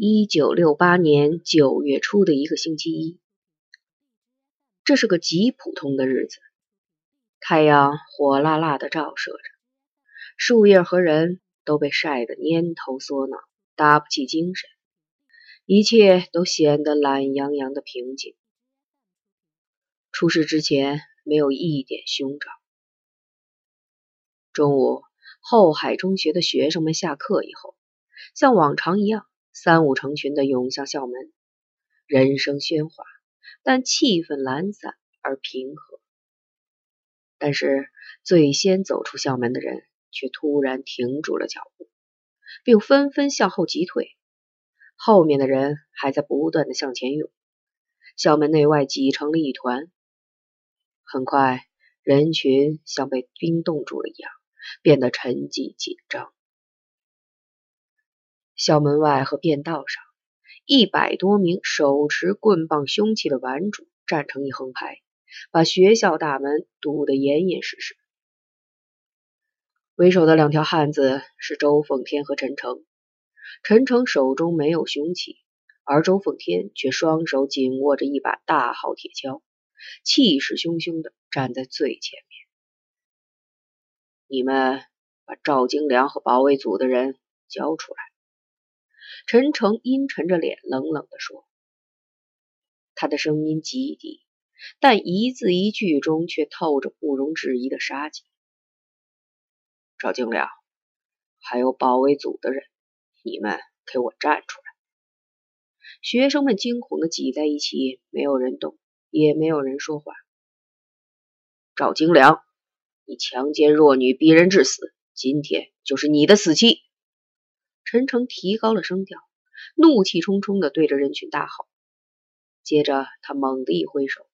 一九六八年九月初的一个星期一，这是个极普通的日子。太阳火辣辣的照射着，树叶和人都被晒得蔫头缩脑，打不起精神，一切都显得懒洋洋的平静。出事之前没有一点凶兆。中午，后海中学的学生们下课以后，像往常一样。三五成群的涌向校门，人声喧哗，但气氛懒散而平和。但是最先走出校门的人却突然停住了脚步，并纷纷向后急退。后面的人还在不断的向前涌，校门内外挤成了一团。很快，人群像被冰冻住了一样，变得沉寂紧张。校门外和便道上，一百多名手持棍棒凶器的顽主站成一横排，把学校大门堵得严严实实。为首的两条汉子是周奉天和陈诚。陈诚手中没有凶器，而周奉天却双手紧握着一把大号铁锹，气势汹汹的站在最前面。你们把赵京良和保卫组的人交出来。陈诚阴沉着脸，冷冷地说：“他的声音极低，但一字一句中却透着不容置疑的杀机。赵京良，还有保卫组的人，你们给我站出来！”学生们惊恐的挤在一起，没有人动，也没有人说话。赵京良，你强奸弱女，逼人致死，今天就是你的死期！陈诚提高了声调，怒气冲冲地对着人群大吼。接着，他猛地一挥手，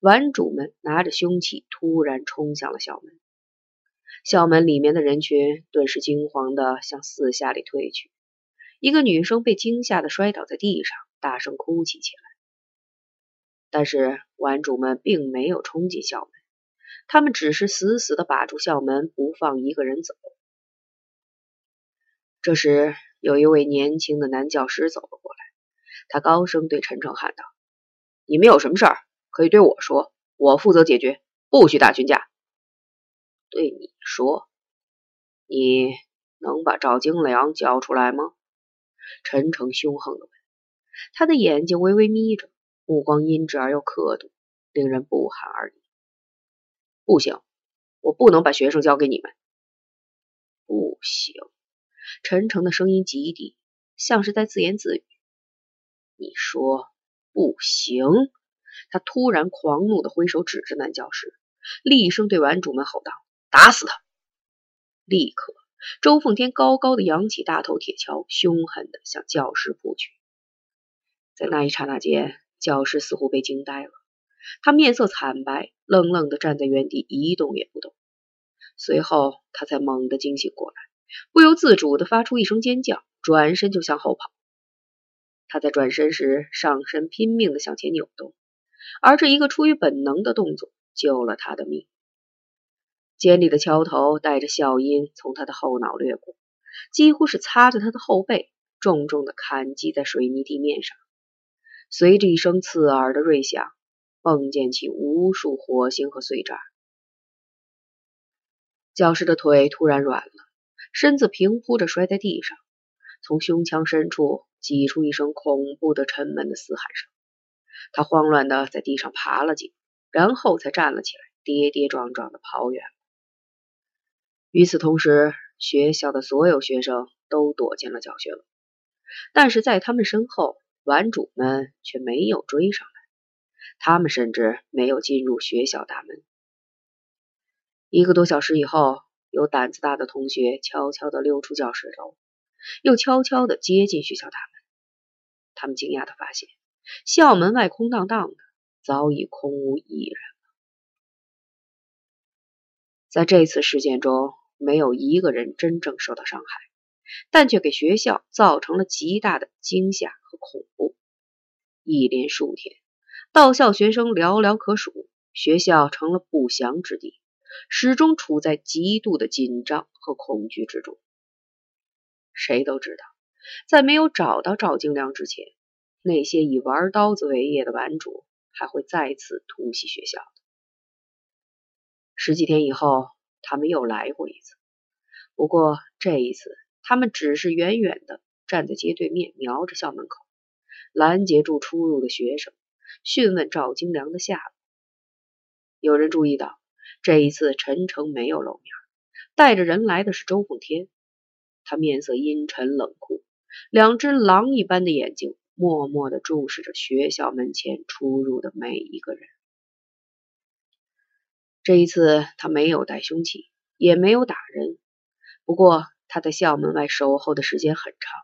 顽主们拿着凶器突然冲向了校门。校门里面的人群顿时惊慌地向四下里退去。一个女生被惊吓的摔倒在地上，大声哭泣起来。但是，顽主们并没有冲进校门，他们只是死死地把住校门，不放一个人走。这时，有一位年轻的男教师走了过来，他高声对陈诚喊道：“你们有什么事儿，可以对我说，我负责解决，不许打群架。”对你说：“你能把赵京良交出来吗？”陈诚凶横的问，他的眼睛微微眯着，目光阴鸷而又刻毒，令人不寒而栗。“不行，我不能把学生交给你们。”“不行。”陈诚的声音极低，像是在自言自语。你说不行？他突然狂怒的挥手指着男教师，厉声对顽主们吼道：“打死他！”立刻，周奉天高高的扬起大头铁锹，凶狠的向教师扑去。在那一刹那间，教师似乎被惊呆了，他面色惨白，愣愣的站在原地，一动也不动。随后，他才猛地惊醒过来。不由自主地发出一声尖叫，转身就向后跑。他在转身时，上身拼命地向前扭动，而这一个出于本能的动作救了他的命。尖利的锹头带着笑音从他的后脑掠过，几乎是擦着他的后背，重重地砍击在水泥地面上。随着一声刺耳的锐响，迸溅起无数火星和碎渣。教师的腿突然软了。身子平铺着摔在地上，从胸腔深处挤出一声恐怖的、沉闷的嘶喊声。他慌乱地在地上爬了几步，然后才站了起来，跌跌撞撞地跑远了。与此同时，学校的所有学生都躲进了教学楼，但是在他们身后，顽主们却没有追上来，他们甚至没有进入学校大门。一个多小时以后。有胆子大的同学悄悄地溜出教室楼，又悄悄地接近学校大门。他们惊讶地发现，校门外空荡荡的，早已空无一人了。在这次事件中，没有一个人真正受到伤害，但却给学校造成了极大的惊吓和恐怖。一连数天，到校学生寥寥可数，学校成了不祥之地。始终处在极度的紧张和恐惧之中。谁都知道，在没有找到赵京良之前，那些以玩刀子为业的顽主还会再次突袭学校。十几天以后，他们又来过一次，不过这一次，他们只是远远的站在街对面，瞄着校门口，拦截住出入的学生，询问赵京良的下落。有人注意到，这一次陈诚没有露面，带着人来的是周凤天。他面色阴沉冷酷，两只狼一般的眼睛默默的注视着学校门前出入的每一个人。这一次，他没有带凶器，也没有打人。不过，他在校门外守候的时间很长，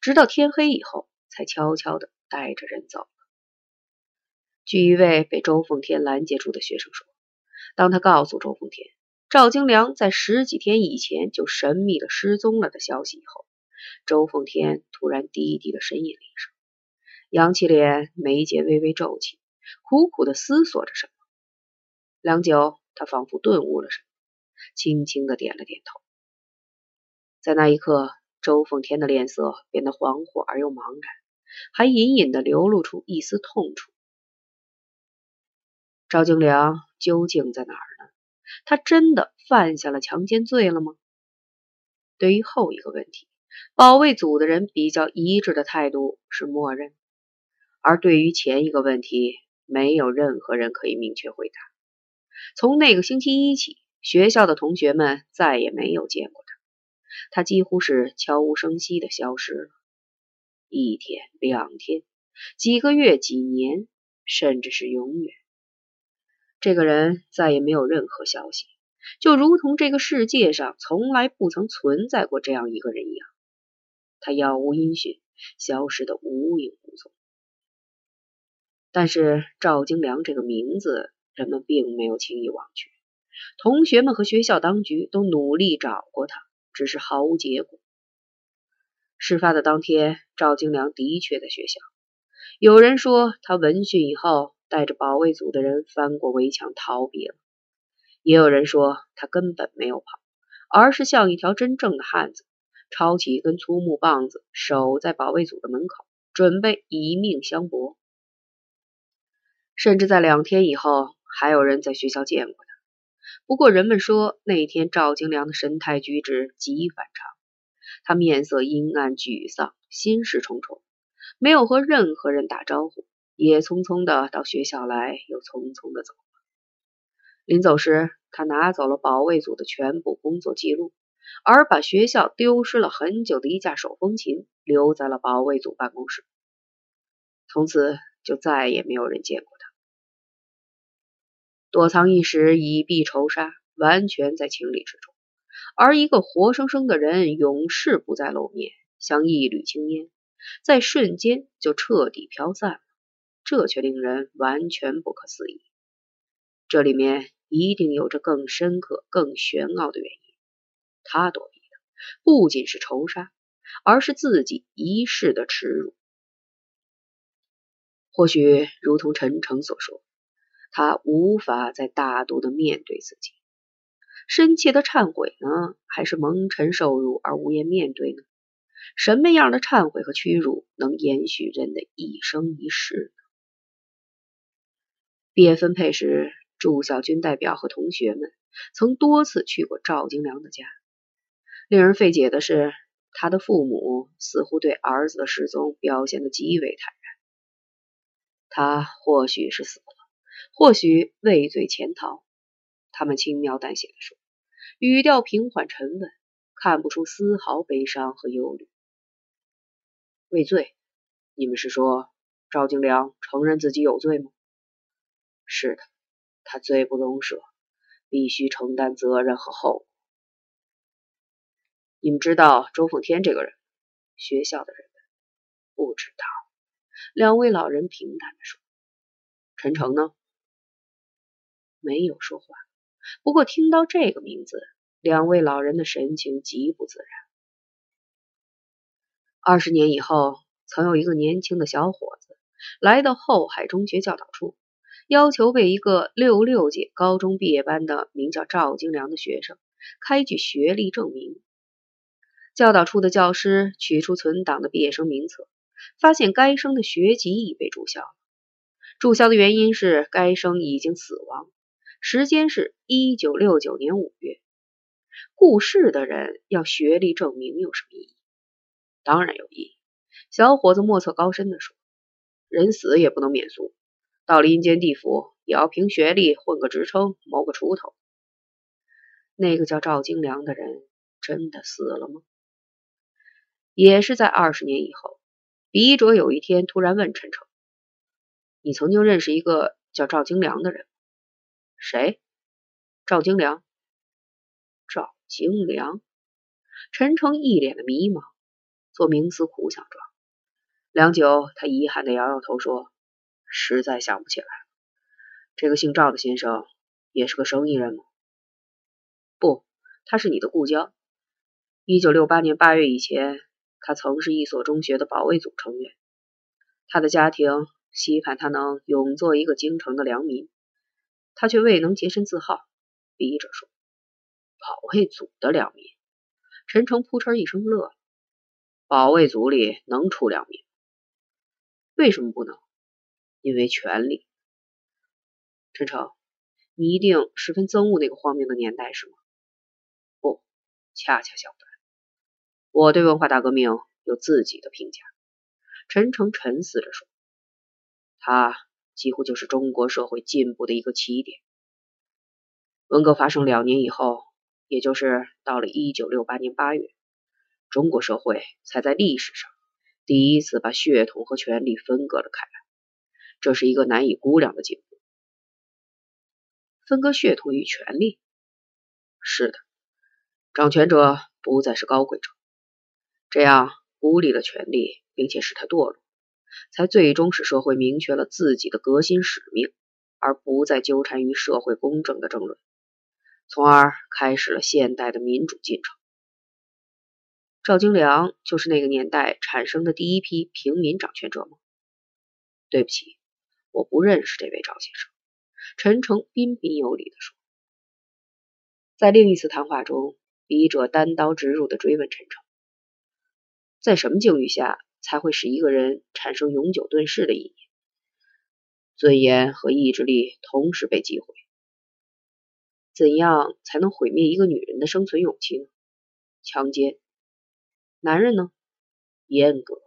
直到天黑以后，才悄悄的带着人走。据一位被周凤天拦截住的学生说，当他告诉周凤天赵京良在十几天以前就神秘的失踪了的消息以后，周凤天突然低低的呻吟了一声，扬起脸，眉间微微皱起，苦苦的思索着什么。良久，他仿佛顿悟了什么，轻轻的点了点头。在那一刻，周凤天的脸色变得惶惑而又茫然，还隐隐的流露出一丝痛楚。赵京良究竟在哪儿呢？他真的犯下了强奸罪了吗？对于后一个问题，保卫组的人比较一致的态度是默认；而对于前一个问题，没有任何人可以明确回答。从那个星期一起，学校的同学们再也没有见过他，他几乎是悄无声息的消失了。一天、两天、几个月、几年，甚至是永远。这个人再也没有任何消息，就如同这个世界上从来不曾存在过这样一个人一样。他杳无音讯，消失的无影无踪。但是赵京良这个名字，人们并没有轻易忘却。同学们和学校当局都努力找过他，只是毫无结果。事发的当天，赵京良的确在学校。有人说他闻讯以后。带着保卫组的人翻过围墙逃避了，也有人说他根本没有跑，而是像一条真正的汉子，抄起一根粗木棒子，守在保卫组的门口，准备以命相搏。甚至在两天以后，还有人在学校见过他。不过人们说那天赵京良的神态举止极反常，他面色阴暗沮丧，心事重重，没有和任何人打招呼。也匆匆的到学校来，又匆匆的走。临走时，他拿走了保卫组的全部工作记录，而把学校丢失了很久的一架手风琴留在了保卫组办公室。从此就再也没有人见过他。躲藏一时，以避仇杀，完全在情理之中。而一个活生生的人，永世不再露面，像一缕青烟，在瞬间就彻底飘散了。这却令人完全不可思议。这里面一定有着更深刻、更玄奥的原因。他躲避的不仅是仇杀，而是自己一世的耻辱。或许如同陈诚所说，他无法再大度的面对自己，深切的忏悔呢，还是蒙尘受辱而无颜面对呢？什么样的忏悔和屈辱能延续人的一生一世呢？毕业分配时，驻校军代表和同学们曾多次去过赵京良的家。令人费解的是，他的父母似乎对儿子的失踪表现得极为坦然。他或许是死了，或许畏罪潜逃。他们轻描淡写的说，语调平缓沉稳，看不出丝毫悲伤和忧虑。畏罪？你们是说赵京良承认自己有罪吗？是的，他罪不容赦，必须承担责任和后果。你们知道周凤天这个人？学校的人不知道。两位老人平淡的说：“陈诚呢？”没有说话。不过听到这个名字，两位老人的神情极不自然。二十年以后，曾有一个年轻的小伙子来到后海中学教导处。要求为一个六六届高中毕业班的名叫赵京良的学生开具学历证明。教导处的教师取出存档的毕业生名册，发现该生的学籍已被注销。注销的原因是该生已经死亡，时间是一九六九年五月。故世的人要学历证明有什么意义？当然有意义。小伙子莫测高深的说：“人死也不能免俗，到了阴间地府也要凭学历混个职称，谋个出头。”那个叫赵金良的人真的死了吗？也是在二十年以后，笔者有一天突然问陈诚：“你曾经认识一个叫赵金良的人？”“谁？”“赵金良。”“赵金良。”陈诚一脸的迷茫，做冥思苦想状。良久，他遗憾的摇摇头说：“实在想不起来。这个姓赵的先生也是个生意人吗？”不，他是你的故交。一九六八年八月以前，他曾是一所中学的保卫组成员。他的家庭期盼他能永做一个京城的良民，他却未能洁身自好。笔者说：“保卫组的良民。”陈诚扑哧一声乐了：“保卫组里能出良民？为什么不能？因为权力。”陈诚，你一定十分憎恶那个荒谬的年代，是吗？不恰恰相反，我对文化大革命有自己的评价。陈诚沉思着说：“它几乎就是中国社会进步的一个起点。文革发生两年以后，也就是到了一九六八年八月，中国社会才在历史上第一次把血统和权力分割了开来。这是一个难以估量的进步。分割血统与权力，是的。”掌权者不再是高贵者，这样孤立了权力，并且使他堕落，才最终使社会明确了自己的革新使命，而不再纠缠于社会公正的争论，从而开始了现代的民主进程。赵京良就是那个年代产生的第一批平民掌权者吗？对不起，我不认识这位赵先生。陈诚彬彬有礼地说，在另一次谈话中。笔者单刀直入的追问陈诚：“在什么境遇下才会使一个人产生永久遁世的意念？尊严和意志力同时被击毁，怎样才能毁灭一个女人的生存勇气呢？强奸。男人呢？阉割。